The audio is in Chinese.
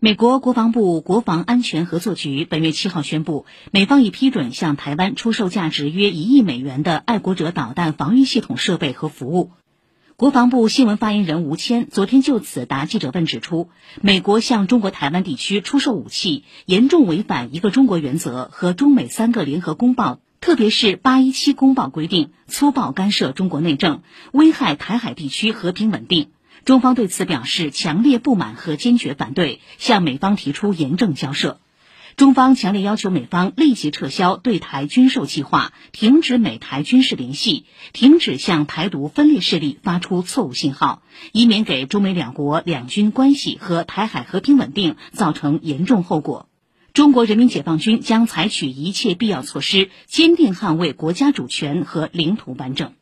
美国国防部国防安全合作局本月七号宣布，美方已批准向台湾出售价值约一亿美元的爱国者导弹防御系统设备和服务。国防部新闻发言人吴谦昨天就此答记者问指出，美国向中国台湾地区出售武器，严重违反一个中国原则和中美三个联合公报，特别是八一七公报规定，粗暴干涉中国内政，危害台海地区和平稳定。中方对此表示强烈不满和坚决反对，向美方提出严正交涉。中方强烈要求美方立即撤销对台军售计划，停止美台军事联系，停止向台独分裂势力发出错误信号，以免给中美两国两军关系和台海和平稳定造成严重后果。中国人民解放军将采取一切必要措施，坚定捍卫国家主权和领土完整。